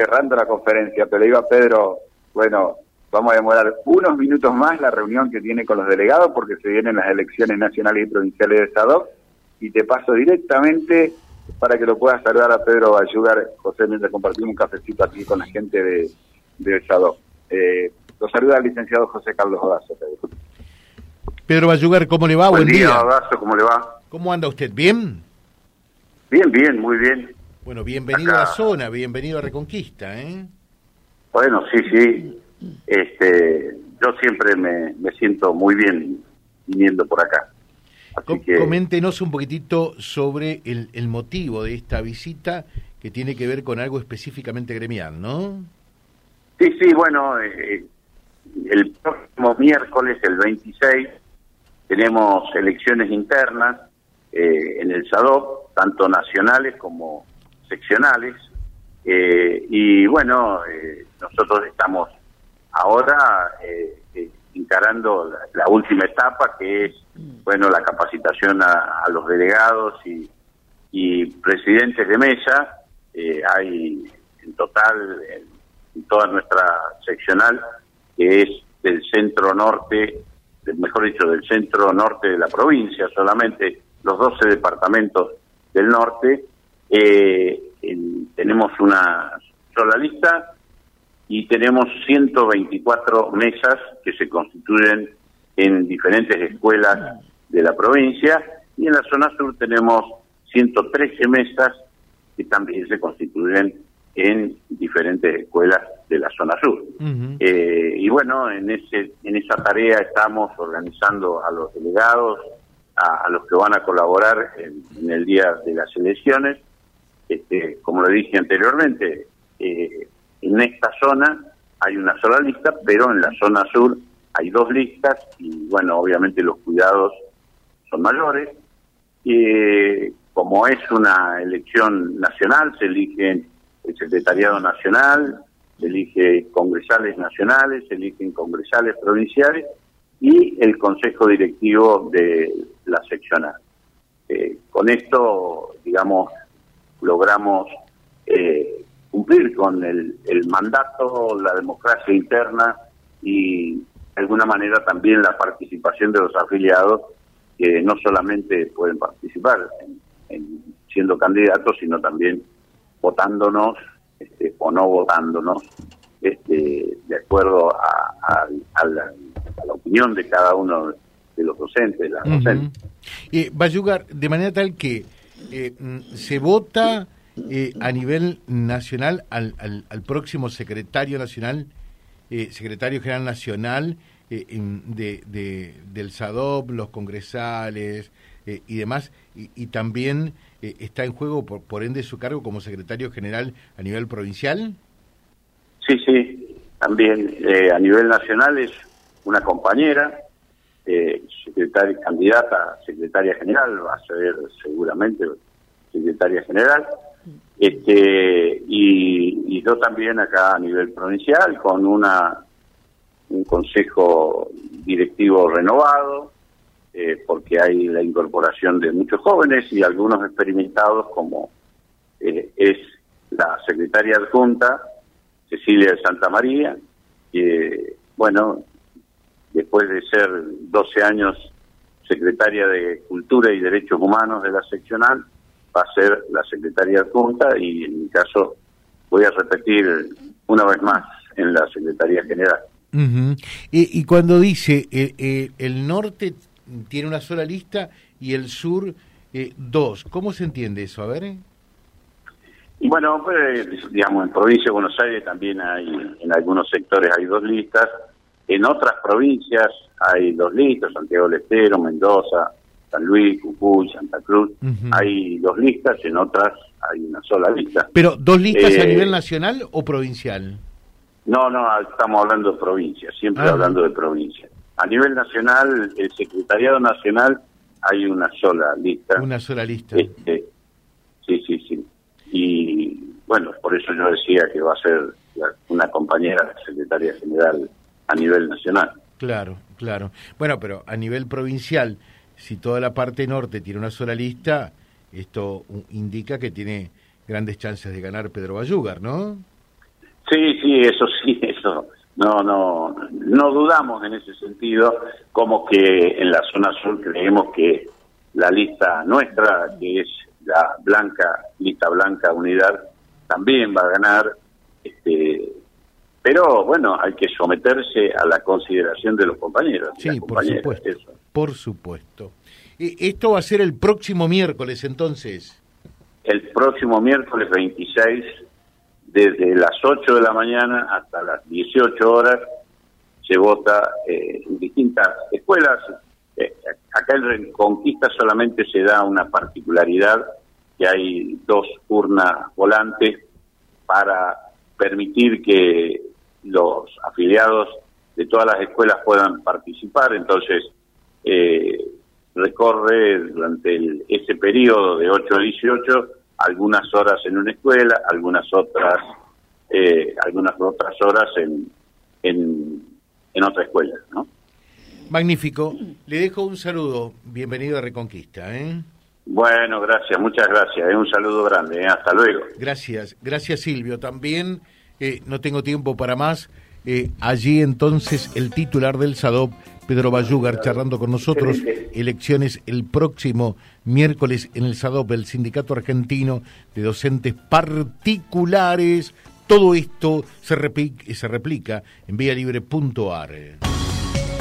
cerrando la conferencia, pero iba Pedro, bueno, vamos a demorar unos minutos más la reunión que tiene con los delegados porque se vienen las elecciones nacionales y provinciales de SADOC y te paso directamente para que lo puedas saludar a Pedro Ayudar, José, mientras compartimos un cafecito aquí con la gente de, de SADOC. Eh, lo saluda el licenciado José Carlos Odazo, Pedro. Pedro Bayugar, ¿cómo le va? Buen, día, Odazo, ¿cómo le va? ¿Cómo anda usted? ¿Bien? Bien, bien, muy bien. Bueno, bienvenido a la zona, bienvenido a Reconquista, ¿eh? Bueno, sí, sí. Este, yo siempre me, me siento muy bien viniendo por acá. Coméntenos un poquitito sobre el, el motivo de esta visita que tiene que ver con algo específicamente gremial, ¿no? Sí, sí, bueno, eh, el próximo miércoles, el 26, tenemos elecciones internas eh, en el SADOP, tanto nacionales como seccionales, eh, y bueno, nosotros estamos ahora encarando la, última etapa, que es, bueno, la capacitación a, los delegados y, y, presidentes de mesa. hay en total toda nuestra seccional, que es del centro norte, mejor dicho, del centro norte de la provincia, solamente los 12 departamentos del norte, eh, tenemos una sola lista y tenemos 124 mesas que se constituyen en diferentes escuelas de la provincia y en la zona sur tenemos 113 mesas que también se constituyen en diferentes escuelas de la zona sur. Eh, y bueno, en ese en esa tarea estamos organizando a los delegados, a, los que van a colaborar en, el día de las elecciones. Este, como le dije anteriormente, eh, en esta zona hay una sola lista, pero en la zona sur hay dos listas y bueno, obviamente los cuidados son mayores. Eh, como es una elección nacional, se eligen el Secretariado Nacional, elige congresales nacionales, eligen congresales provinciales y el Consejo Directivo de la seccional. Eh, con esto, digamos, logramos eh, cumplir con el, el mandato, la democracia interna y de alguna manera también la participación de los afiliados que no solamente pueden participar en siendo candidatos, sino también votándonos este, o no votándonos este, de acuerdo a, la, opinión de cada uno de los docentes, de las docentes. Eh, Bayugar, de manera tal que eh, mm, se vota eh, a nivel nacional al, al, próximo secretario nacional, eh, secretario general nacional de, de, del SADOP, los congresales y demás, y también eh, está en juego, por, por ende, su cargo como secretario general a nivel provincial? Sí, sí, también eh, a nivel nacional es una compañera, eh, secretaria, candidata a secretaria general, va a ser seguramente secretaria general, este y, yo también acá a nivel provincial con una un consejo directivo renovado, eh, porque hay la incorporación de muchos jóvenes y algunos experimentados, como eh, es la secretaria adjunta, Cecilia de Santa María, que, bueno, después de ser 12 años secretaria de Cultura y Derechos Humanos de la seccional, va a ser la secretaria adjunta y en mi caso voy a repetir una vez más en la Secretaría General. y, cuando dice eh, el norte tiene una sola lista y el sur eh, dos. ¿Cómo se entiende eso? A ver. Y bueno, pues, digamos, en provincia de Buenos Aires también hay, en algunos sectores hay dos listas, en otras provincias hay dos listas, Santiago del Estero, Mendoza, San Luis, Cucuy, Santa Cruz, hay dos listas, en otras hay una sola lista. ¿Pero dos listas a eh, nivel nacional o provincial? No, no, estamos hablando de provincia, siempre ah. hablando de provincia. A nivel nacional, el Secretariado Nacional hay una sola lista. Una sola lista. Este, sí, sí, sí. Y bueno, por eso yo decía que va a ser una compañera secretaria general a nivel nacional. Claro, claro. Bueno, pero a nivel provincial, si toda la parte norte tiene una sola lista, esto indica que tiene grandes chances de ganar Pedro Bayugar, ¿no? Sí, sí, eso sí, eso. No, no, no dudamos en ese sentido, como que en la zona sur creemos que la lista nuestra, que es la blanca, lista blanca unidad, también va a ganar. Este, pero bueno, hay que someterse a la consideración de los compañeros. Sí, por supuesto. Por supuesto. ¿Esto va a ser el próximo miércoles entonces? El próximo miércoles 26, desde las 8 de la mañana hasta las 18 horas, se vota eh, en distintas escuelas. Eh, acá en Reconquista solamente se da una particularidad, que hay dos urnas volantes para permitir que los afiliados de todas las escuelas puedan participar, entonces eh, recorre durante ese periodo de 8 a 18 algunas horas en una escuela, algunas otras eh, algunas otras horas en, en, en otra escuela, ¿no? Magnífico. Le dejo un saludo. Bienvenido a Reconquista. ¿eh? Bueno, gracias, muchas gracias. Un saludo grande. Hasta luego. Gracias, gracias Silvio. También no tengo tiempo para más. Eh, allí entonces el titular del SADOP, Pedro Bayugar, charlando con nosotros. Elecciones el próximo miércoles en el SADOP, el Sindicato Argentino de Docentes Particulares. Todo esto se, replica, se replica en vialibre.ar